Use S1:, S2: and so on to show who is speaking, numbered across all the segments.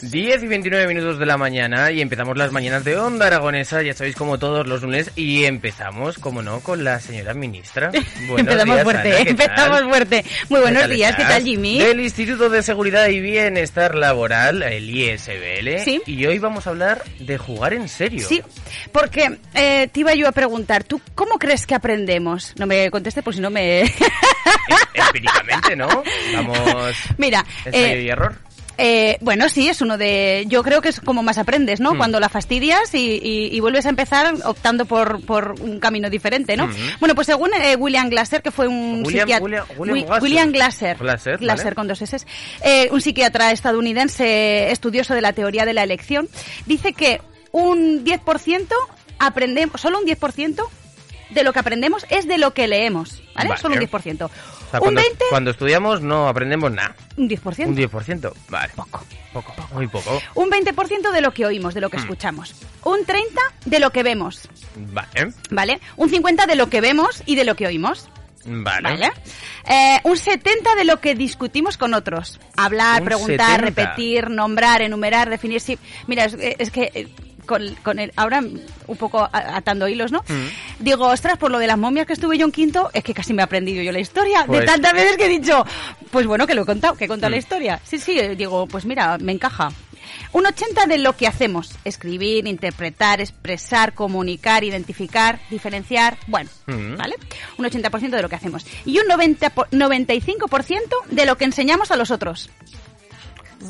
S1: 10 y 29 minutos de la mañana y empezamos las mañanas de Onda Aragonesa, ya sabéis como todos los lunes, y empezamos, como no, con la señora ministra.
S2: empezamos fuerte, empezamos fuerte. Muy buenos días, ¿qué tal Jimmy?
S1: Del Instituto de Seguridad y Bienestar Laboral, el ISBL.
S2: Sí.
S1: Y hoy vamos a hablar de jugar en serio.
S2: Sí, porque eh, te iba yo a preguntar, ¿tú cómo crees que aprendemos? No me contestes por si no me...
S1: Empíricamente, ¿no? Vamos...
S2: Mira...
S1: Ensayo eh, y error.
S2: Eh, bueno, sí, es uno de. Yo creo que es como más aprendes, ¿no? Cuando la fastidias y, vuelves a empezar optando por, un camino diferente, ¿no? Bueno, pues según eh, William Glasser, que fue un
S1: psiquiatra.
S2: William, Glasser.
S1: Glasser,
S2: con dos S. Eh, un psiquiatra estadounidense estudioso de la teoría de la elección, dice que un 10% aprendemos, solo un 10% de lo que aprendemos es de lo que leemos, ¿vale? Solo un 10%
S1: cuando, Cuando estudiamos no aprendemos nada.
S2: Un 10%.
S1: Un 10%, vale.
S2: Poco.
S1: Poco, muy poco.
S2: Un 20% de lo que oímos, de lo que mm. escuchamos. Un 30% de lo que vemos.
S1: Vale.
S2: Vale. Un 50% de lo que vemos y de lo que oímos.
S1: Vale.
S2: Eh, un 70 de lo que discutimos con otros. Hablar, preguntar, repetir, nombrar, enumerar, definir. Sí. Mira, es que eh, con, con el, ahora un poco atando hilos, ¿no? Mm. Digo, ostras, por lo de las momias que estuve yo en quinto, es que casi me he aprendido yo la historia. de pues tantas veces que he dicho, pues bueno, que lo he contado, que he contado la mm. historia. Sí, sí, digo, pues mira, me encaja. Un 80 de lo que hacemos, escribir, interpretar, expresar, comunicar, identificar, diferenciar, bueno, mm. ¿vale? Un 80% de lo que hacemos. Y un 90, 95% de lo que enseñamos a los otros.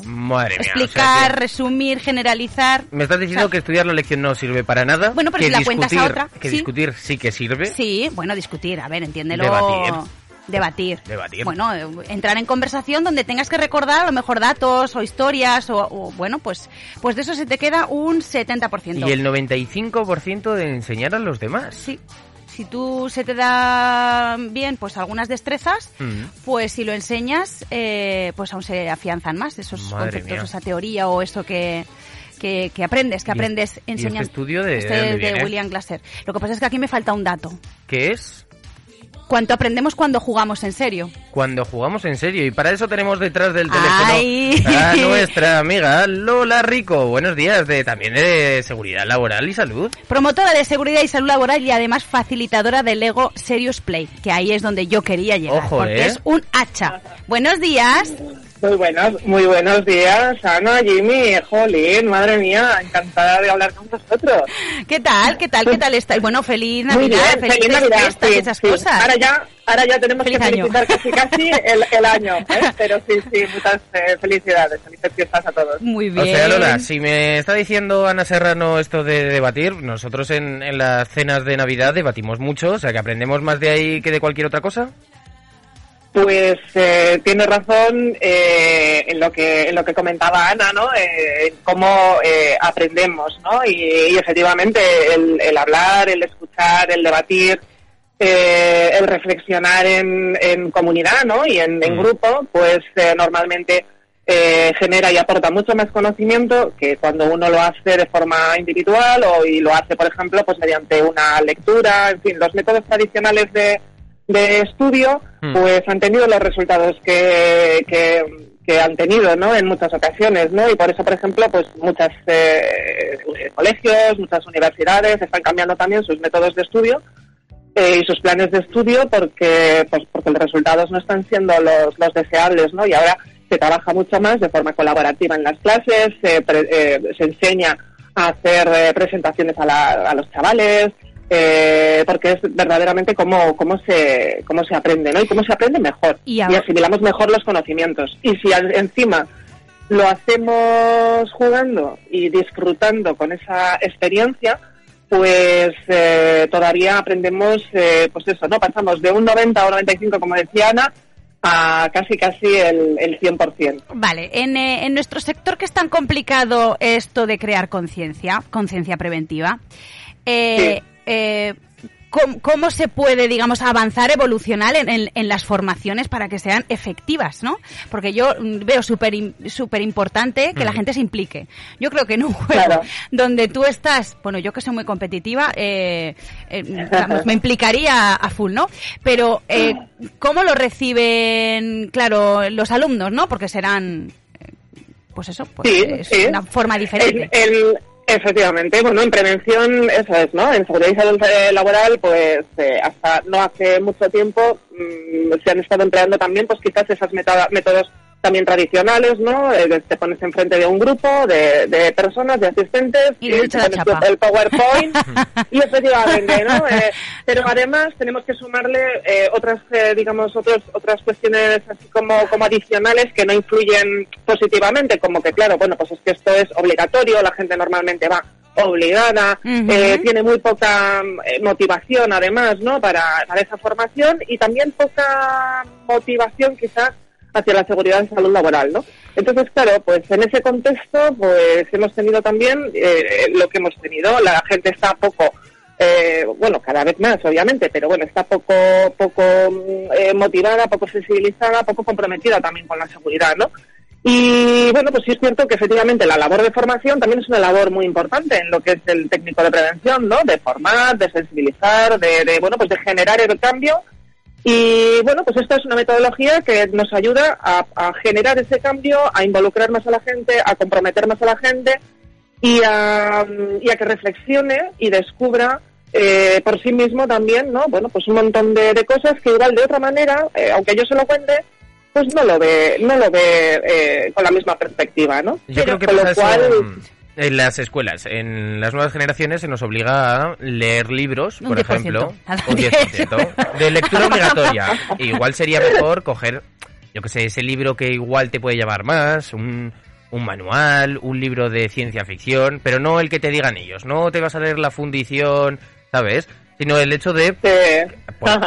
S1: Madre
S2: mía. Explicar, resumir, generalizar.
S1: Me estás diciendo que estudiar la lección no sirve para nada.
S2: Bueno, pero si la cuentas a otra.
S1: Que discutir sí que sirve.
S2: Sí, bueno, discutir, a ver, entiéndelo.
S1: Debatir.
S2: Debatir.
S1: Debatir.
S2: Bueno, entrar en conversación donde tengas que recordar a lo mejor datos o historias o, bueno, pues pues de eso se te queda un 70%.
S1: Y el 95% de enseñar a los demás.
S2: Sí si tú se te da bien pues algunas destrezas, mm. pues si lo enseñas, eh, pues aún se afianzan más esos conceptos, esa teoría o eso que, que, aprendes, que aprendes este enseñando.
S1: este estudio de,
S2: este de William Glasser. Lo que pasa es que aquí me falta un dato.
S1: ¿Qué es?
S2: Cuánto aprendemos cuando jugamos en serio.
S1: Cuando jugamos en serio. Y para eso tenemos detrás del teléfono a nuestra amiga Lola Rico. Buenos días, de también de seguridad laboral y salud.
S2: Promotora de seguridad y salud laboral y además facilitadora del Lego Serious Play, que ahí es donde yo quería llegar.
S1: Ojo,
S2: porque
S1: ¿eh?
S2: es un hacha. Buenos días.
S3: Muy buenos, muy buenos días, Ana, Jimmy, Jolín, madre mía, encantada de hablar con vosotros.
S2: ¿Qué tal? ¿Qué tal? ¿Qué tal estáis? Bueno, feliz Navidad, feliz, Navidad, esas cosas.
S3: Ahora ya, ahora ya tenemos que felicitar casi casi el, el año, ¿eh? pero sí, sí, muchas eh, felicidades, felices fiestas a todos.
S2: Muy bien.
S1: O sea, Lola, si me está diciendo Ana Serrano esto de debatir, nosotros en, en las cenas de Navidad debatimos mucho, o sea que aprendemos más de ahí que de cualquier otra cosa.
S3: Pues eh, tiene razón eh, en lo que en lo que comentaba Ana, ¿no? Eh, cómo eh, aprendemos, ¿no? Y, efectivamente el, el, hablar, el escuchar, el debatir, eh, el reflexionar en, en, comunidad, ¿no? Y en, en mm. grupo, pues normalmente genera y aporta mucho más conocimiento que cuando uno lo hace de forma individual o y lo hace, por ejemplo, pues mediante una lectura, en fin, los métodos tradicionales de de estudio, hmm. pues han tenido los resultados que, que, han tenido, ¿no? En muchas ocasiones, ¿no? Y por eso, por ejemplo, pues muchos eh, colegios, muchas universidades están cambiando también sus métodos de estudio eh, y sus planes de estudio porque, pues, porque los resultados no están siendo los, los deseables, ¿no? Y ahora se trabaja mucho más de forma colaborativa en las clases, se, eh, se enseña a hacer presentaciones a, a los chavales, eh, porque es verdaderamente cómo, cómo, se, cómo se aprende, ¿no? Y cómo se aprende mejor. Y, asimilamos mejor los conocimientos. Y si encima lo hacemos jugando y disfrutando con esa experiencia, pues eh, todavía aprendemos, eh, pues eso, ¿no? Pasamos de un 90 o 95, como decía Ana, a casi casi el, el 100%.
S2: Vale, en, en nuestro sector que es tan complicado esto de crear conciencia, conciencia preventiva, eh, eh, cómo, se puede, digamos, avanzar, evolucionar en, en, las formaciones para que sean efectivas, ¿no? Porque yo veo súper súper importante que la gente se implique. Yo creo que en un juego donde tú estás, bueno, yo que soy muy competitiva, eh, eh me implicaría a full, ¿no? Pero, eh, ¿cómo lo reciben, claro, los alumnos, ¿no? Porque serán, eh, pues eso, pues es una forma diferente.
S3: Efectivamente, bueno, en prevención, eso es, ¿no? En seguridad y salud eh, laboral, pues eh, hasta no hace mucho tiempo mm, se han estado empleando también, pues quizás esas métodos también tradicionales, ¿no? Eh, te pones enfrente de un grupo de, personas, de asistentes,
S2: y, el
S3: PowerPoint, y efectivamente, ¿no? Eh, pero además tenemos que sumarle eh, otras, digamos, otros, otras cuestiones así como, como adicionales que no influyen positivamente, como que, claro, bueno, pues es que esto es obligatorio, la gente normalmente va obligada, tiene muy poca motivación además, ¿no? Para, para esa formación y también poca motivación quizás hacia la seguridad y salud laboral, ¿no? Entonces, claro, pues en ese contexto, pues hemos tenido también eh, lo que hemos tenido. La gente está poco, eh, bueno, cada vez más, obviamente, pero bueno, está poco, poco eh, motivada, poco sensibilizada, poco comprometida también con la seguridad, ¿no? Y bueno, pues sí es cierto que efectivamente la labor de formación también es una labor muy importante en lo que es el técnico de prevención, ¿no? De formar, de sensibilizar, de, de bueno, pues de generar el cambio y bueno, pues esta es una metodología que nos ayuda a, generar ese cambio, a involucrar más a la gente, a comprometer más a la gente y a, que reflexione y descubra eh, por sí mismo también, ¿no? Bueno, pues un montón de, cosas que igual de otra manera, eh, aunque yo se lo cuente, pues no lo ve, no lo ve eh, con la misma perspectiva, ¿no?
S1: Yo creo que con lo cual, en las escuelas, en las nuevas generaciones se nos obliga a leer libros, por ejemplo, un 10% de lectura obligatoria. igual sería mejor coger, yo que sé, ese libro que igual te puede llevar más, un, un manual, un libro de ciencia ficción, pero no el que te digan ellos, no te vas a leer la fundición, ¿sabes? Sino el hecho de pues,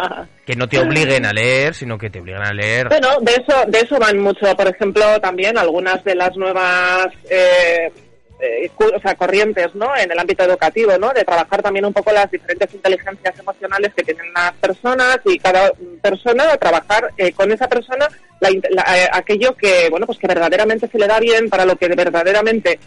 S1: que no te obliguen a leer, sino que te obliguen a leer.
S3: Bueno, de eso, de eso van mucho, por ejemplo, también algunas de las nuevas eh, eh, o sea, corrientes ¿no? en el ámbito educativo, ¿no? de trabajar también un poco las diferentes inteligencias emocionales que tienen las personas y cada persona trabajar eh, con esa persona eh, aquello que bueno pues que verdaderamente se le da bien para lo que verdaderamente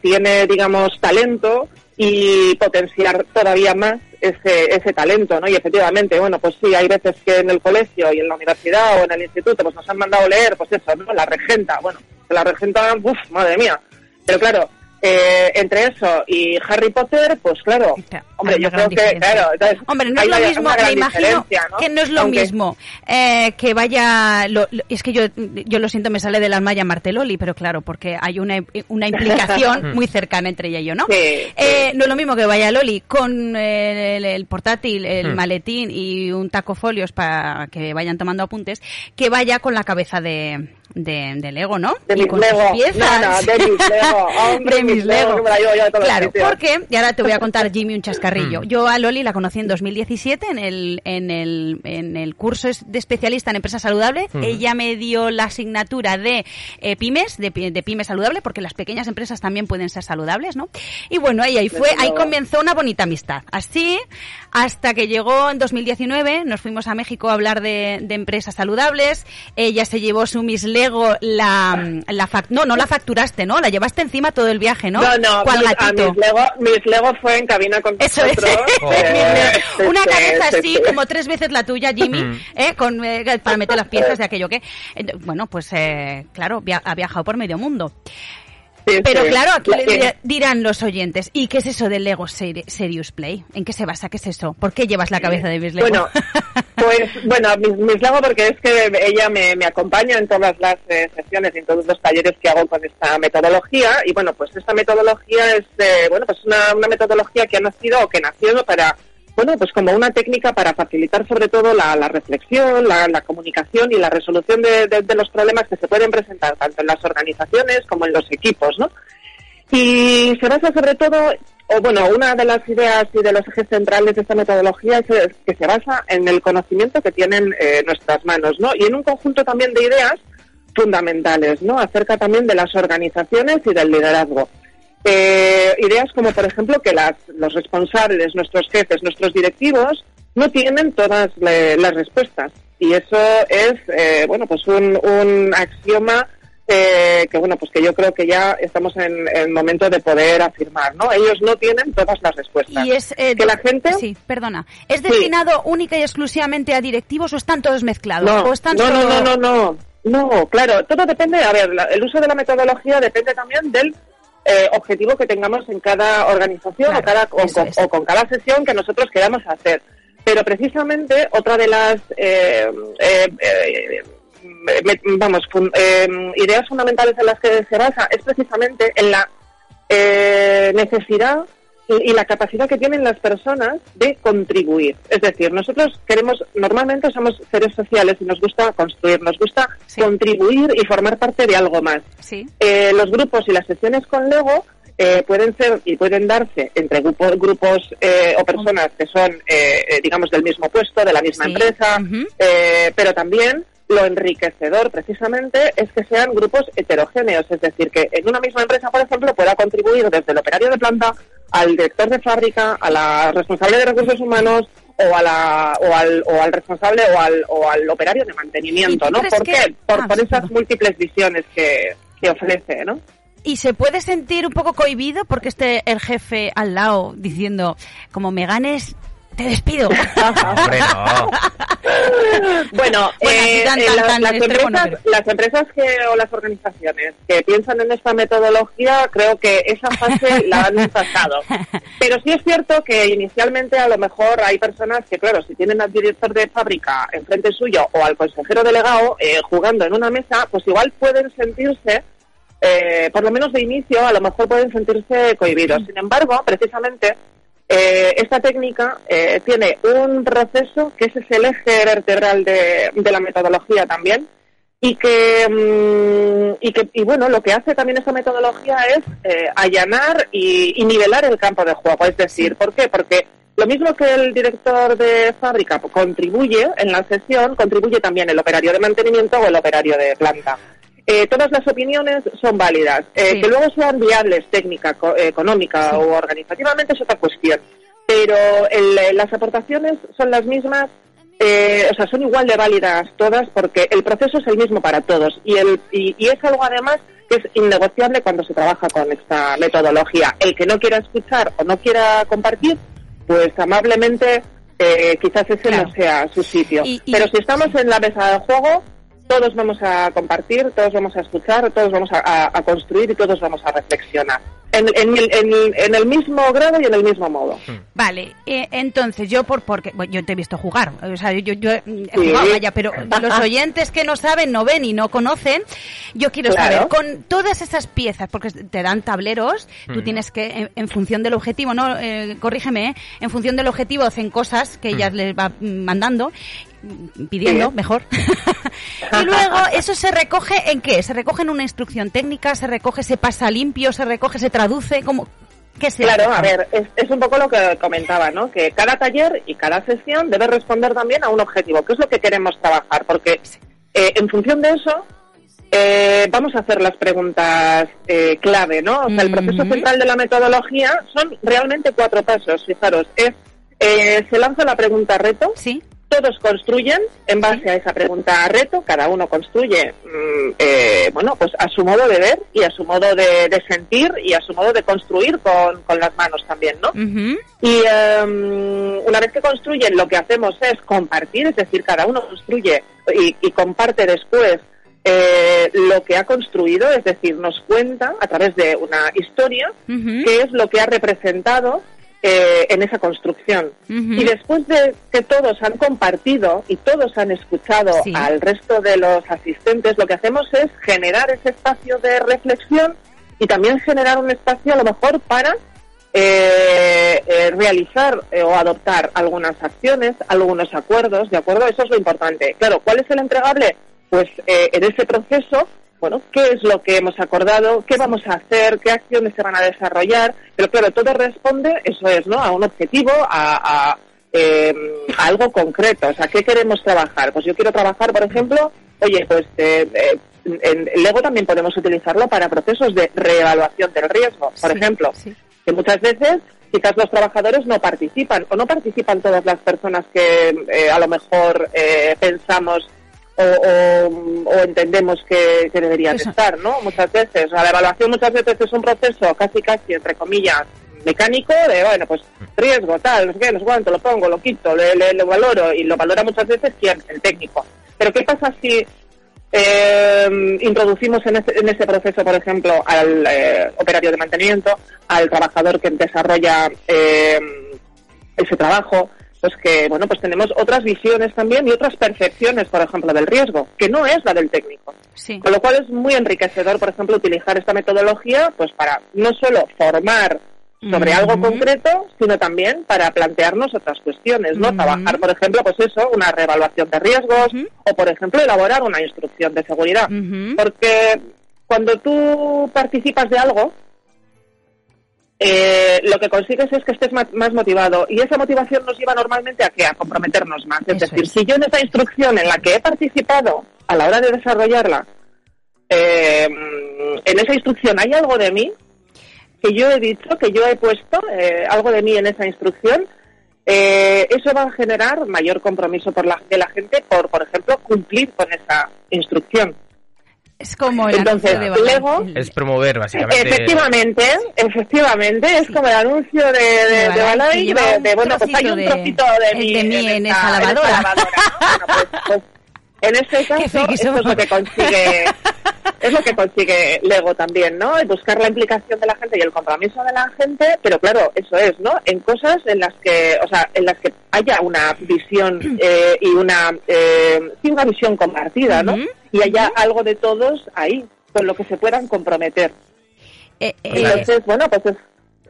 S3: tiene digamos talento y potenciar todavía más ese, ese talento, ¿no? Y efectivamente, bueno, pues sí, hay veces que en el colegio y en la universidad o en el instituto pues nos han mandado leer, pues eso, ¿no? La regenta, bueno, la regenta, uff, madre mía. Pero claro, eh, entre eso y Harry Potter, pues claro, hombre, yo creo que, claro,
S2: hombre, no es lo mismo, me imagino que no es lo mismo eh, que vaya, es que yo, yo lo siento, me sale de la malla Marteloli, pero claro, porque hay una, una implicación muy cercana entre ella y yo, ¿no? Eh, no es lo mismo que vaya Loli con el, portátil, el hmm. maletín y un taco folios para que vayan tomando apuntes, que vaya con la cabeza de de, de Lego, ¿no?
S3: De mis Lego.
S2: Piezas.
S3: de mis Lego. Hombre,
S2: de mis Lego. claro, porque, y ahora te voy a contar, Jimmy, un Mm. Yo a Loli la conocí en 2017 en el, en el, en el curso de especialista en empresa saludable. Mm. Ella me dio la asignatura de eh, pymes, de, de pymes saludable, porque las pequeñas empresas también pueden ser saludables, ¿no? Y bueno, ahí, ahí fue, ahí comenzó una bonita amistad. Así, hasta que llegó en 2019, nos fuimos a México a hablar de, de empresas saludables. Ella se llevó su Miss Lego, la, la no, no la facturaste, ¿no? La llevaste encima todo el viaje, ¿no?
S3: No, no, mis, Lego, mis Lego fue en cabina con
S2: Eso es. Una cabeza así, como tres veces la tuya, Jimmy, ¿eh? Con, eh, para meter las piezas de aquello que... Bueno, pues eh, claro, ha viajado por medio mundo. Pero claro, aquí le dirán los oyentes, ¿y qué es eso del Lego Serious Play? ¿En qué se basa? ¿Qué es eso? ¿Por qué llevas la cabeza de mis Lego?
S3: Bueno, pues bueno, mis, Lego porque es que ella me, acompaña en todas las eh, sesiones y en todos los talleres que hago con esta metodología y bueno, pues esta metodología es, eh, bueno, pues una, una metodología que ha nacido o que nació para bueno, pues como una técnica para facilitar sobre todo la, reflexión, la, comunicación y la resolución de, los problemas que se pueden presentar tanto en las organizaciones como en los equipos, ¿no? Y se basa sobre todo, o bueno, una de las ideas y de los ejes centrales de esta metodología es que se basa en el conocimiento que tienen eh, nuestras manos, ¿no? Y en un conjunto también de ideas fundamentales, ¿no? Acerca también de las organizaciones y del liderazgo. Eh, ideas como, por ejemplo, que las, los responsables, nuestros jefes, nuestros directivos, no tienen todas las respuestas. Y eso es, eh, bueno, pues un, un axioma eh, que bueno, pues que yo creo que ya estamos en el momento de poder afirmar, ¿no? Ellos no tienen todas las respuestas.
S2: Y es eh,
S3: que la gente,
S2: sí, perdona, es destinado única y exclusivamente a directivos o están todos mezclados
S3: no,
S2: o están
S3: no, no, no, no, no, no, claro, todo depende. A ver, el uso de la metodología depende también del eh, objetivo que tengamos en cada organización o, cada, o, con, cada sesión que nosotros queramos hacer. Pero precisamente otra de las eh, eh, vamos, em, ideas fundamentales en las que se basa es precisamente en la eh, necesidad y, la capacidad que tienen las personas de contribuir. Es decir, nosotros queremos, normalmente somos seres sociales y nos gusta construir, nos gusta contribuir y formar parte de algo más. Eh, los grupos y las sesiones con Lego eh, pueden ser y pueden darse entre grupos, grupos o personas que son, digamos, del mismo puesto, de la misma empresa, pero también lo enriquecedor precisamente es que sean grupos heterogéneos, es decir, que en una misma empresa, por ejemplo, pueda contribuir desde el operario de planta al director de fábrica, a la responsable de recursos humanos o, a la, o, al, o al responsable o al, o al operario de mantenimiento, ¿no? ¿Por qué? Por, ah, por esas múltiples visiones que, que ofrece, ¿no?
S2: y se puede sentir un poco cohibido porque esté el jefe al lado diciendo, como me ganes, te despido.
S3: bueno, las, empresas, que, o las organizaciones que piensan en esta metodología, creo que esa fase la han pasado. Pero sí es cierto que inicialmente a lo mejor hay personas que, claro, si tienen al director de fábrica enfrente suyo o al consejero delegado eh, jugando en una mesa, pues igual pueden sentirse eh, por lo menos de inicio, a lo mejor pueden sentirse cohibidos. Sin embargo, precisamente, eh, esta técnica eh, tiene un proceso que ese es el eje vertebral de, la metodología también y que, mm, y que y bueno lo que hace también esta metodología es eh, allanar y, nivelar el campo de juego es decir ¿por qué? porque lo mismo que el director de fábrica contribuye en la sesión contribuye también el operario de mantenimiento o el operario de planta eh, todas las opiniones son válidas. Eh, que luego sean viables técnica, económica o organizativamente es otra cuestión. Pero las aportaciones son las mismas, eh, o sea, son igual de válidas todas porque el proceso es el mismo para todos. Y, el, y, es algo además que es innegociable cuando se trabaja con esta metodología. El que no quiera escuchar o no quiera compartir, pues amablemente quizás ese no sea su sitio. Pero si estamos en la mesa de juego, todos vamos a compartir, todos vamos a escuchar, todos vamos a, construir y todos vamos a reflexionar. En, el, mismo grado y en el mismo modo. Hmm.
S2: Vale, eh, entonces yo por porque yo te he visto jugar, o sea, yo, yo he jugado allá, pero los oyentes que no saben, no ven y no conocen, yo quiero saber con todas esas piezas, porque te dan tableros, tú hmm. tienes que en, función del objetivo, no, eh, corrígeme, en función del objetivo hacen cosas que ellas hmm. les va mandando pidiendo, mejor. y luego eso se recoge en qué? Se recoge en una instrucción técnica, se recoge, se pasa limpio, se recoge, se traduce, como ¿Qué se
S3: claro, a ver, es, un poco lo que comentaba, ¿no? Que cada taller y cada sesión debe responder también a un objetivo, que es lo que queremos trabajar, porque eh, en función de eso eh, vamos a hacer las preguntas eh, clave, ¿no? O sea, el proceso central de la metodología son realmente cuatro pasos, fijaros, es se lanza la pregunta reto,
S2: ¿Sí?
S3: Todos construyen en base a esa pregunta a reto, cada uno construye, mm, eh, bueno, pues a su modo de ver y a su modo de, sentir y a su modo de construir con, las manos también, ¿no? Y em, una vez que construyen, lo que hacemos es compartir, es decir, cada uno construye y, comparte después eh, lo que ha construido, es decir, nos cuenta a través de una historia qué es lo que ha representado eh, en esa construcción. Y después de que todos han compartido y todos han escuchado al resto de los asistentes, lo que hacemos es generar ese espacio de reflexión y también generar un espacio a lo mejor para eh, eh, realizar o adoptar algunas acciones, algunos acuerdos, ¿de acuerdo? Eso es lo importante. Claro, ¿cuál es el entregable? Pues en ese proceso bueno, qué es lo que hemos acordado, qué vamos a hacer, qué acciones se van a desarrollar, pero claro, todo responde, eso es, ¿no? A un objetivo, a, eh, algo concreto. O sea, ¿qué queremos trabajar? Pues yo quiero trabajar, por ejemplo, oye, pues eh, eh en Lego también podemos utilizarlo para procesos de reevaluación del riesgo, por ejemplo, que muchas veces quizás los trabajadores no participan o no participan todas las personas que eh, a lo mejor eh, pensamos o, entendemos que, deberían estar, ¿no? Muchas veces. la evaluación muchas veces es un proceso casi, casi, entre comillas, mecánico de, bueno, pues riesgo, tal, no sé qué, no sé cuánto, lo pongo, lo quito, lo valoro y lo valora muchas veces quién, el técnico. Pero ¿qué pasa si eh, introducimos en ese, en ese, proceso, por ejemplo, al eh, operario de mantenimiento, al trabajador que desarrolla eh, ese trabajo, pues que, bueno, pues tenemos otras visiones también y otras percepciones, por ejemplo, del riesgo, que no es la del técnico. Con lo cual es muy enriquecedor, por ejemplo, utilizar esta metodología, pues para no solo formar sobre algo concreto, sino también para plantearnos otras cuestiones, ¿no? Trabajar, por ejemplo, pues eso, una reevaluación de riesgos o, por ejemplo, elaborar una instrucción de seguridad. Porque cuando tú participas de algo, eh, lo que consigues es que estés más, motivado y esa motivación nos lleva normalmente a que a comprometernos más. Es decir, si yo en esa instrucción en la que he participado a la hora de desarrollarla, eh, en esa instrucción hay algo de mí, que yo he dicho, que yo he puesto eh, algo de mí en esa instrucción, eh, eso va a generar mayor compromiso por la, de la gente por, por ejemplo, cumplir con esa instrucción.
S2: Es como el
S3: Entonces, Lego,
S1: es promover básicamente.
S3: Efectivamente, efectivamente, es como el anuncio de, de, de, Balay, de, bueno, pues hay un trocito de, mí,
S2: en, esa, lavadora.
S3: Pues, pues, en este caso, eso es lo que consigue es lo que consigue Lego también, ¿no? buscar la implicación de la gente y el compromiso de la gente, pero claro, eso es, ¿no? En cosas en las que, o sea, en las que haya una visión eh, y una, eh, una visión compartida, ¿no? Y haya algo de todos ahí, con lo que se puedan comprometer. Eh, Entonces, bueno, pues es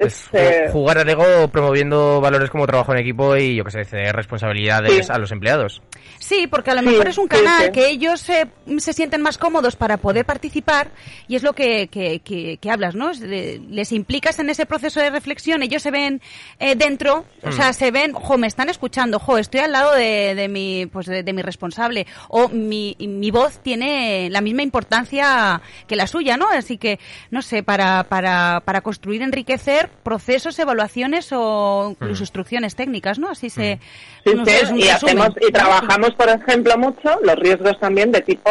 S1: pues jugar a Lego promoviendo valores como trabajo en equipo y yo que sé, responsabilidades a los empleados.
S2: Sí, porque a lo mejor es un canal que ellos se, se, sienten más cómodos para poder participar y es lo que, que, que, hablas, ¿no? Les implicas en ese proceso de reflexión, ellos se ven eh, dentro, o sea, mm. se ven, jo, me están escuchando, jo, estoy al lado de, de mi, pues de, mi responsable o mi, mi voz tiene la misma importancia que la suya, ¿no? Así que, no sé, para, para, para construir, enriquecer procesos, evaluaciones o incluso mm. instrucciones técnicas, ¿no? Así se...
S3: Mm. y, hacemos, y trabajamos, por ejemplo, mucho los riesgos también de tipo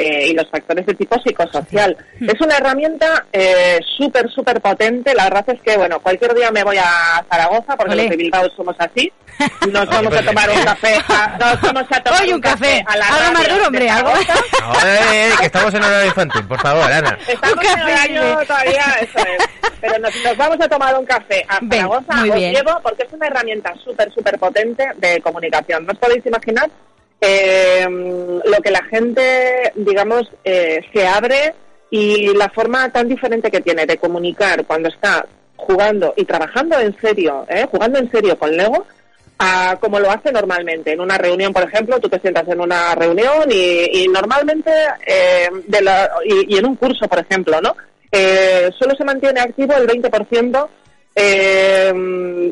S3: eh, y los factores de tipo psicosocial. Es una herramienta eh, súper, súper potente. La verdad es que, bueno, cualquier día me voy a Zaragoza, porque los de Bilbao somos así. Nos vamos a tomar un café. nos vamos a tomar
S2: un, café, a la Algo más duro, hombre, algo.
S1: Eh, que estamos en horario infantil, por favor, Ana.
S3: Estamos en horario todavía, eso es. Pero nos, nos, vamos a tomar un café a Zaragoza. Os llevo porque es una herramienta súper, súper potente de comunicación. ¿No os podéis imaginar eh, lo que la gente, digamos, eh, se abre y la forma tan diferente que tiene de comunicar cuando está jugando y trabajando en serio, ¿eh? jugando en serio con Lego, a como lo hace normalmente. En una reunión, por ejemplo, tú te sientas en una reunión y, normalmente, eh, de la, y, y, en un curso, por ejemplo, ¿no? Eh, solo se mantiene activo el 20% eh,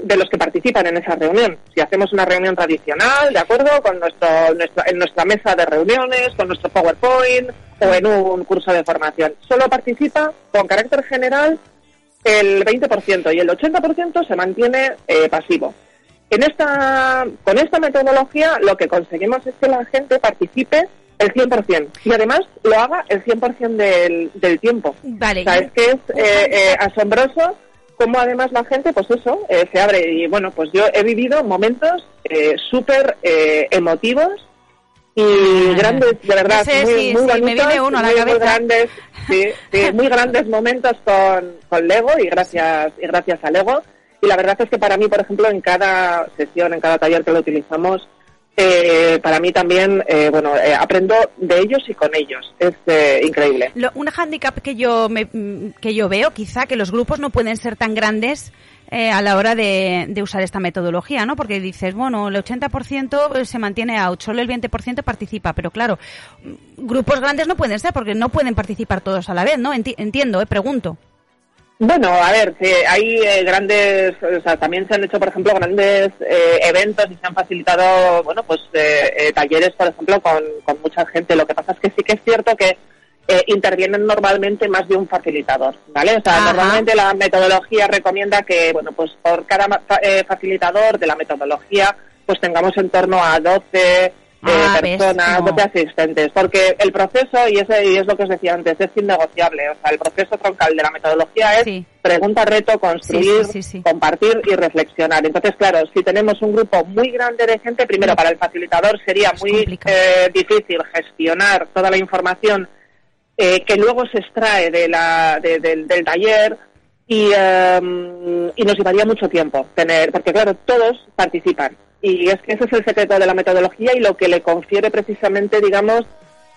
S3: de los que participan en esa reunión. Si hacemos una reunión tradicional, ¿de acuerdo? Con nuestro, en nuestra mesa de reuniones, con nuestro PowerPoint o en un curso de formación. Solo participa con carácter general el 20% y el 80% se mantiene eh, pasivo. En esta, con esta metodología lo que conseguimos es que la gente participe el 100% y además lo haga el 100% del, del tiempo.
S2: Vale.
S3: O sea, es que es eh, eh, asombroso cómo además la gente, pues eso, eh, se abre. Y bueno, pues yo he vivido momentos eh, súper eh, emotivos y ah. grandes, de verdad, muy, muy bonitos, muy, grandes, sí, muy grandes momentos con, con Lego y gracias, y gracias a Lego. Y la verdad es que para mí, por ejemplo, en cada sesión, en cada taller que lo utilizamos, eh, para mí también, eh, bueno, eh, aprendo de ellos y con ellos. Es increíble.
S2: Lo, un hándicap que yo, me, que yo veo, quizá, que los grupos no pueden ser tan grandes a la hora de, usar esta metodología, ¿no? Porque dices, bueno, el 80% se mantiene out, solo el 20% participa, pero claro, grupos grandes no pueden ser porque no pueden participar todos a la vez, ¿no? entiendo, eh, pregunto.
S3: Bueno, a ver, hay eh, grandes, o sea, también se han hecho, por ejemplo, grandes eh, eventos y se han facilitado, bueno, pues eh, talleres, por ejemplo, con, con, mucha gente. Lo que pasa es que sí que es cierto que intervienen normalmente más de un facilitador, ¿vale? O sea, normalmente la metodología recomienda que, bueno, pues por cada facilitador de la metodología, pues tengamos en torno a 12 ah, personas, de asistentes, porque el proceso, y, ese, y es lo que os decía antes, es innegociable. O sea, el proceso troncal de la metodología es pregunta, reto, construir, compartir y reflexionar. Entonces, claro, si tenemos un grupo muy grande de gente, primero para el facilitador sería muy eh, difícil gestionar toda la información eh, que luego se extrae de la, del taller y, em, y nos llevaría mucho tiempo tener, porque claro, todos participan y es que ese es el secreto de la metodología y lo que le confiere precisamente, digamos,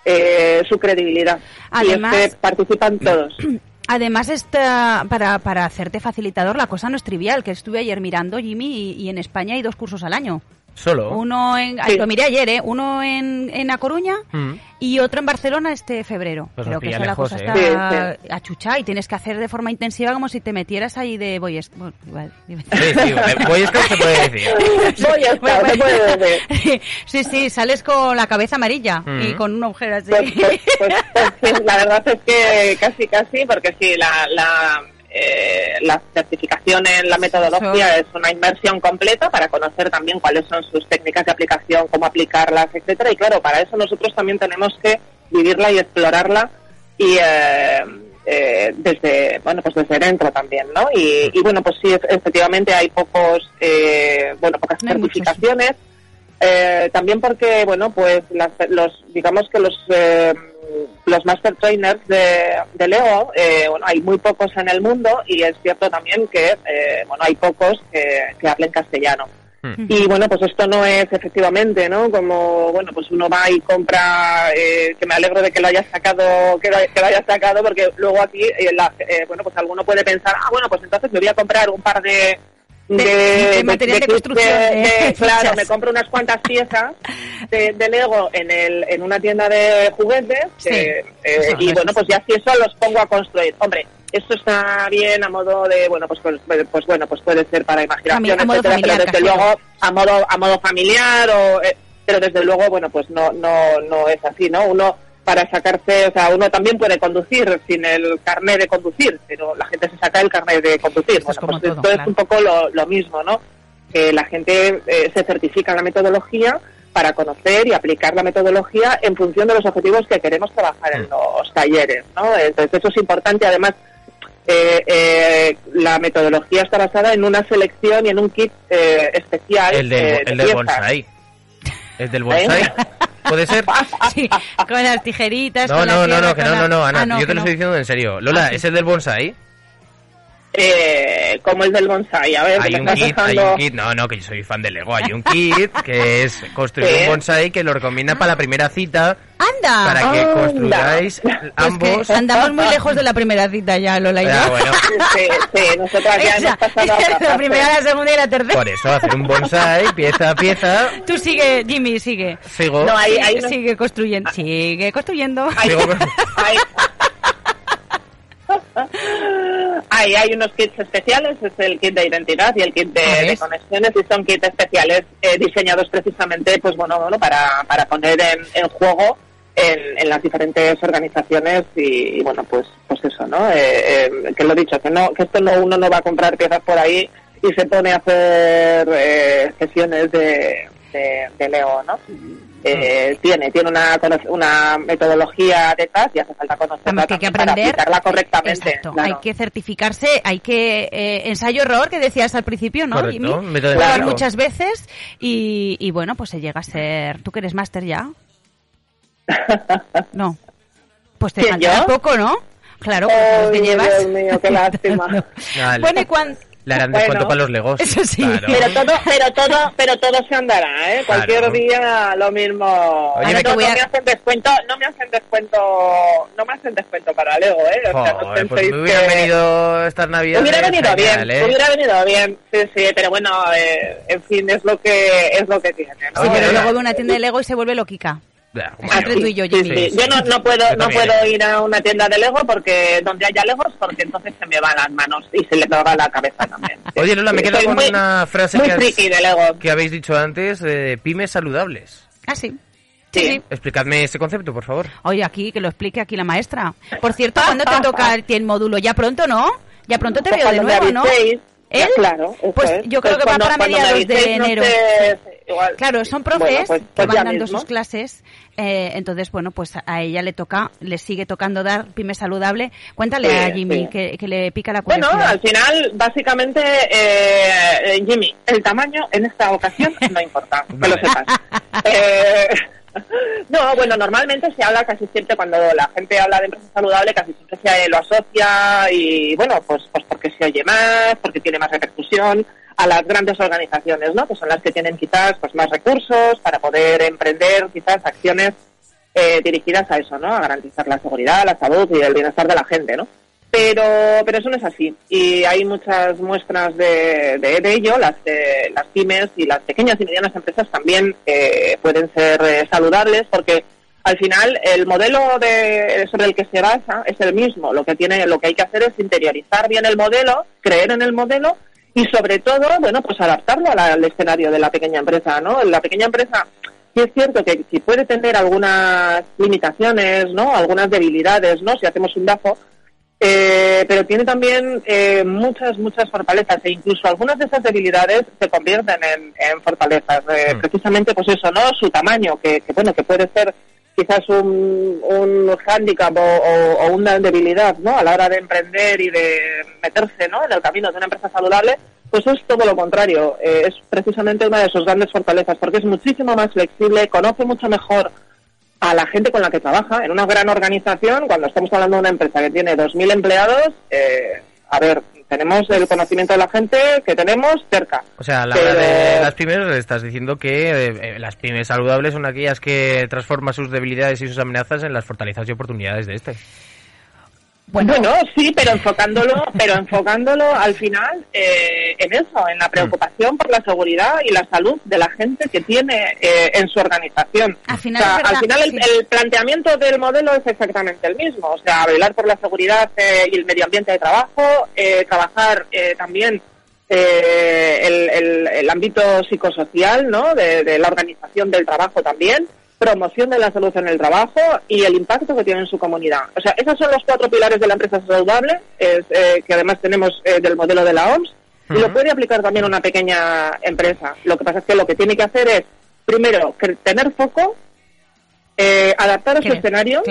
S3: eh, su credibilidad. Además, y es que participan todos.
S2: Además, esta, para, para hacerte facilitador, la cosa no es trivial, que estuve ayer mirando, Jimmy, y en España hay dos cursos al año.
S1: Solo.
S2: Uno en, lo miré ayer, ¿eh? Uno en, en A Coruña mm. y otro en Barcelona este febrero.
S1: Pues
S2: Creo que
S1: eso la cosa
S2: ¿eh? está a achucha y tienes que hacer de forma intensiva como si te metieras ahí de Boy Scout.
S1: sí, sí, Boy Scout se puede decir. Boy
S3: Scout se puede
S2: decir. sí, sí, sales con la cabeza amarilla y mm. con un agujero así.
S3: Pues, pues, pues, la verdad es que casi, casi, porque sí, la, la eh, la certificación en la metodología es una inmersión completa para conocer también cuáles son sus técnicas de aplicación, cómo aplicarlas, etcétera. Y claro, para eso nosotros también tenemos que vivirla y explorarla y eh, eh, desde bueno pues desde dentro también, ¿no? Y, bueno pues sí efectivamente hay pocos bueno pocas certificaciones. también porque bueno pues los digamos que los los master trainers de, de Lego, eh, bueno, hay muy pocos en el mundo y es cierto también que, eh, bueno, hay pocos que, que hablen castellano. Hmm. Y bueno, pues esto no es efectivamente, ¿no? Como, bueno, pues uno va y compra, eh, que me alegro de que lo hayas sacado, que lo, que lo hayas sacado, porque luego aquí, bueno, pues alguno puede pensar, ah, bueno, pues entonces me voy a comprar un par de,
S2: de, material de, construcción.
S3: claro, me compro unas cuantas piezas de, Lego en, el, en una tienda de juguetes eh, y bueno, pues ya si eso los pongo a construir. Hombre, eso está bien a modo de, bueno, pues, pues, pues bueno, pues puede ser para imaginación, etcétera, pero desde luego a modo, a modo familiar o... Eh, pero desde luego, bueno, pues no, no, no es así, ¿no? Uno para sacarse, o sea, uno también puede conducir sin el carnet de conducir, pero la gente se saca el carnet de conducir. Bueno, pues esto es un poco lo, mismo, ¿no? Que la gente eh, se certifica la metodología para conocer y aplicar la metodología en función de los objetivos que queremos trabajar en mm. los talleres, ¿no? Entonces eso es importante, además eh, eh, la metodología está basada en una selección y en un kit especial.
S1: El, del, el bonsai. ¿El del bonsai? ¿Puede ser?
S2: Sí, con las tijeritas.
S1: No,
S2: con
S1: no,
S2: no,
S1: no, que no, no, no, Ana, ah, yo te lo estoy diciendo en serio. Lola, ah, ¿es el del bonsai?
S3: Eh, como el del bonsai. A ver,
S1: hay un kit, hay un kit, no, no, que yo soy fan de Lego. Hay un kit que es construir un bonsai que lo recomienda para la primera cita.
S2: ¡Anda!
S1: Para que construyáis pues ambos.
S2: andamos muy lejos de la primera cita ya, Lola y
S3: yo. bueno. sí, sí, nosotros ya hemos pasado
S2: La primera, la segunda y la tercera.
S1: Por eso, hacer un bonsai, pieza a pieza.
S2: Tú sigue, Jimmy, sigue.
S1: Sigo.
S2: No, ahí, ahí Sigue construyendo. Sigue construyendo. Sigo construyendo.
S3: Ahí hay unos kits especiales, es el kit de identidad y el kit de, conexiones y son kits especiales eh, diseñados precisamente pues bueno, bueno para, para poner en, juego en, las diferentes organizaciones y, bueno pues pues eso no eh, eh, que lo he dicho que no que esto no uno no va a comprar piezas por ahí y se pone a hacer sesiones de, de, de Leo no eh, tiene, tiene una, una metodología detrás y hace falta conocerla
S2: que hay que aprender,
S3: para correctamente.
S2: Hay que certificarse, hay que eh, ensayo-error, que decías al principio, ¿no?
S1: Correcto,
S2: muchas veces y, y, bueno, pues se llega a ser... ¿Tú que eres máster ya? no. Pues te falta poco, ¿no? Claro, pues que llevas...
S3: Dios mío, qué lástima.
S2: bueno, y cuando
S1: le harán descuento para los legos.
S2: Eso sí.
S3: Pero todo, pero todo, pero todo se andará, ¿eh? Cualquier día lo mismo. no, me hacen descuento, no me hacen descuento, no me hacen descuento para Lego, ¿eh? O sea,
S1: no pues me hubiera venido estas navidades.
S3: Hubiera venido bien, ¿eh? hubiera venido bien, sí, sí, pero bueno, eh, en fin, es lo que es lo que tiene.
S2: ¿no? Sí, pero luego de una tienda de Lego y se vuelve loquica. Entre tú y yo, Jimmy.
S3: Yo no, no puedo, no puedo ir a una tienda de Lego porque donde haya Legos, porque entonces se me van las manos y se le va la cabeza también.
S1: Oye, Lola, me quedo con una frase
S3: que,
S1: que habéis dicho antes de pymes saludables.
S2: Ah, sí.
S1: Sí. Explicadme ese concepto, por favor.
S2: Oye, aquí, que lo explique aquí la maestra. Por cierto, ¿cuándo te toca el módulo? Ya pronto, ¿no? Ya pronto te veo de nuevo, ¿no?
S3: ¿Él? Claro,
S2: pues yo creo pues que va para mediados de enero. Claro, son profes pues, que van dando sus clases, eh, entonces, bueno, pues a ella le toca, le sigue tocando dar pyme saludable. Cuéntale a Jimmy que, le pica la curiosidad.
S3: Bueno, al final, básicamente, eh, Jimmy, el tamaño en esta ocasión no importa, que lo sepas. eh, no, bueno, normalmente se habla casi siempre cuando la gente habla de empresa saludable, casi siempre se lo asocia y bueno, pues, pues porque se oye más, porque tiene más repercusión a las grandes organizaciones, ¿no? Que son las que tienen quizás pues más recursos para poder emprender quizás acciones eh, dirigidas a eso, ¿no? A garantizar la seguridad, la salud y el bienestar de la gente, ¿no? Pero, pero eso no es así. Y hay muchas muestras de, de, ello. Las, las pymes y las pequeñas y medianas empresas también eh, pueden ser eh, saludables porque al final el modelo de, sobre el que se basa es el mismo. Lo que, tiene, lo que hay que hacer es interiorizar bien el modelo, creer en el modelo y sobre todo, bueno, pues adaptarlo al, escenario de la pequeña empresa, ¿no? La pequeña empresa sí es cierto que, que puede tener algunas limitaciones, ¿no? Algunas debilidades, ¿no? Si hacemos un DAFO, eh, pero tiene también eh, muchas, muchas fortalezas e incluso algunas de esas debilidades se convierten en, fortalezas. Eh, mm. Precisamente, pues eso, ¿no? Su tamaño, que, bueno, que puede ser quizás un, un hándicap o, una debilidad, ¿no? A la hora de emprender y de meterse, ¿no? En el camino de una empresa saludable, pues es todo lo contrario. es precisamente una de sus grandes fortalezas porque es muchísimo más flexible, conoce mucho mejor a la gente con la que trabaja en una gran organización, cuando estamos hablando de una empresa que tiene 2.000 empleados, eh, a ver, tenemos el conocimiento de la gente que tenemos cerca.
S1: O sea, a la hora de las pymes estás diciendo que eh, las pymes saludables son aquellas que transforman sus debilidades y sus amenazas en las fortalezas y oportunidades de este.
S3: Bueno, sí, pero enfocándolo, pero enfocándolo al final eh, en eso, en la preocupación por la seguridad y la salud de la gente que tiene eh, en su organización.
S2: Al final,
S3: el, planteamiento del modelo es exactamente el mismo, o sea, velar por la seguridad eh, y el medio ambiente de trabajo, trabajar también el, el, ámbito psicosocial, ¿no? de la organización del trabajo también promoción de la salud en el trabajo y el impacto que tiene en su comunidad. O sea, esos son los cuatro pilares de la empresa saludable, es, eh, que además tenemos eh, del modelo de la OMS, y lo puede aplicar también una pequeña empresa. Lo que pasa es que lo que tiene que hacer es, primero, tener foco, eh, adaptar a su escenario,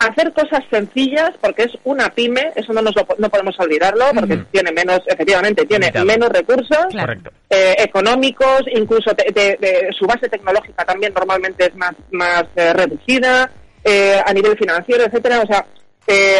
S3: hacer cosas sencillas, porque es una pyme, eso no nos no podemos olvidarlo, porque tiene menos, efectivamente, tiene menos recursos eh, económicos, incluso de, su base tecnológica también normalmente es más, más eh, reducida, eh, a nivel financiero, etcétera, o sea,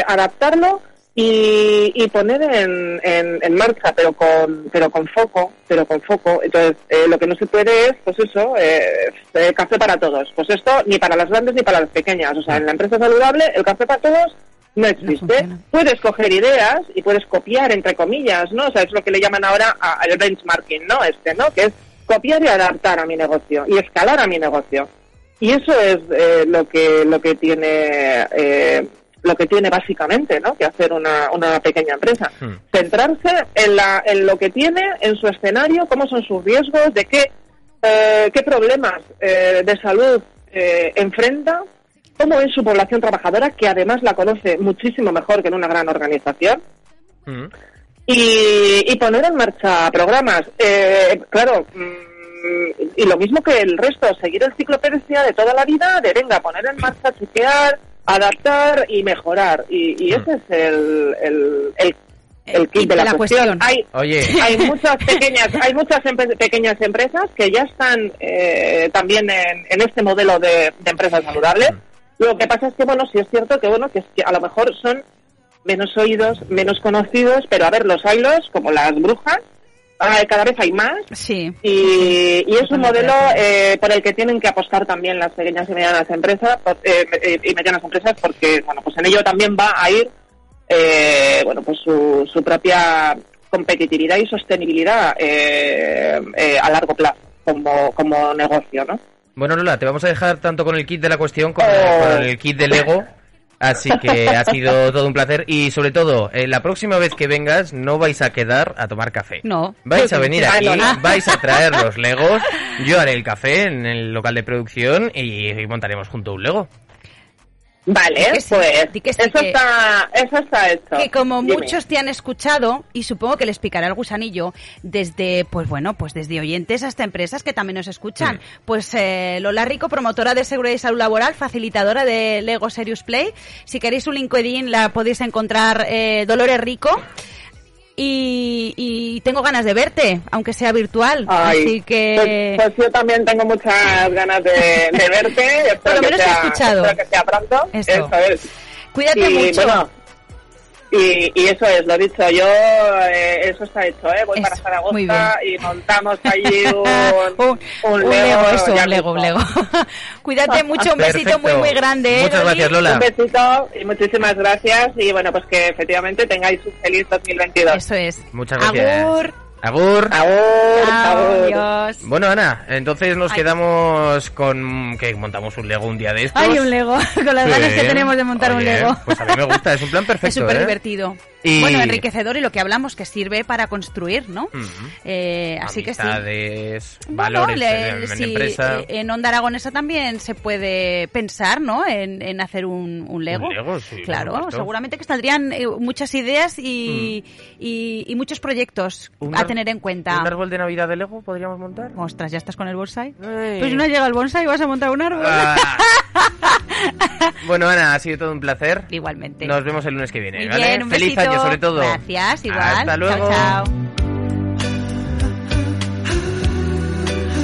S3: adaptarlo y, poner en, en, marcha, pero con, pero con foco, pero con foco. Entonces, eh, lo que no se puede es, pues eso, eh, eh, café para todos. Pues esto ni para las grandes ni para las pequeñas. O sea, en la empresa saludable, el café para todos no existe. puedes coger ideas y puedes copiar, entre comillas, ¿no? O sea, es lo que le llaman ahora al benchmarking, ¿no? Este, ¿no? Que es copiar y adaptar a mi negocio y escalar a mi negocio. Y eso es lo que lo que tiene lo que tiene básicamente ¿no? que hacer una, una pequeña empresa. Hmm. Centrarse en, la, en lo que tiene, en su escenario, cómo son sus riesgos, de qué, eh, qué problemas eh, de salud eh, enfrenta, cómo es su población trabajadora, que además la conoce muchísimo mejor que en una gran organización. Hmm. Y, y, poner en marcha programas. claro, mm, y lo mismo que el resto, seguir el ciclo de toda la vida, de venga, poner en marcha, chequear, adaptar y mejorar. Y, ese es el, el, el, kit de la, cuestión. Hay, hay muchas pequeñas, hay muchas pequeñas empresas que ya están eh, también en, en, este modelo de, de empresa saludable. Lo que pasa es que, bueno, sí es cierto que, bueno, que, a lo mejor son menos oídos, menos conocidos, pero a ver, los hilos, como las brujas, cada vez hay más.
S2: Sí.
S3: Y, y es un modelo eh, por el que tienen que apostar también las pequeñas y medianas empresas eh, eh, y medianas empresas porque bueno pues en ello también va a ir eh, bueno pues su, su propia competitividad y sostenibilidad a largo plazo como, como negocio, ¿no?
S1: Bueno, Lola, te vamos a dejar tanto con el kit de la cuestión como oh. con el kit del Lego. Así que ha sido todo un placer y sobre todo, eh, la próxima vez que vengas no vais a quedar a tomar café.
S2: No.
S1: Vais a venir aquí, vais a traer los Legos, yo haré el café en el local de producción y montaremos junto un Lego.
S3: Vale, pues eso, está, eso está hecho.
S2: Que como muchos te han escuchado, y supongo que les picará el gusanillo, desde, pues bueno, pues desde oyentes hasta empresas que también nos escuchan. Pues eh, Lola Rico, promotora de seguridad y salud laboral, facilitadora de Lego Serious Play. Si queréis un LinkedIn la podéis encontrar eh, Dolores Rico y, tengo ganas de verte, aunque sea virtual. así que.
S3: Pues, pues, yo también tengo muchas ganas de, verte. Espero
S2: Por lo menos
S3: que
S2: sea, he escuchado.
S3: Espero que sea pronto. Eso, es.
S2: Cuídate mucho.
S3: Y, y, eso es, lo dicho, yo, eh, eso está hecho, ¿eh? Voy para Zaragoza y montamos allí un, un, Lego.
S2: eso, un Lego, un Lego. Cuídate mucho, un besito muy, muy grande.
S1: ¿eh, Muchas gracias, Lola.
S3: Un besito y muchísimas gracias. Y bueno, pues que efectivamente tengáis un feliz 2022.
S2: Eso es.
S1: Muchas gracias.
S2: Agur.
S1: Agur.
S2: Agur.
S1: Bueno, Ana, entonces nos quedamos con que montamos un Lego un día de estos.
S2: Ay, un Lego, con las ganas que tenemos de montar un Lego.
S1: Pues a mí me gusta, es un plan perfecto.
S2: Es súper ¿eh? divertido. Bueno, enriquecedor y lo que hablamos que sirve para construir, ¿no?
S1: eh, así que sí. valores en, empresa.
S2: Eh, en Onda Aragonesa también se puede pensar, ¿no? En, hacer un, un, Lego.
S1: Un Lego sí,
S2: claro, seguramente que saldrían eh, muchas ideas y, mm. y, muchos proyectos a tener en cuenta.
S1: ¿Un árbol de Navidad de Lego podríamos montar?
S2: Ostras, ¿ya estás con el bonsai? Pues no llega el bonsai y vas a montar un árbol.
S1: Ah. bueno, Ana, ha sido todo un placer.
S2: Igualmente.
S1: Nos vemos el lunes que viene.
S2: ¿vale?
S1: Feliz año sobre todo.
S2: Gracias, igual.
S1: Hasta luego.
S2: chao. chao.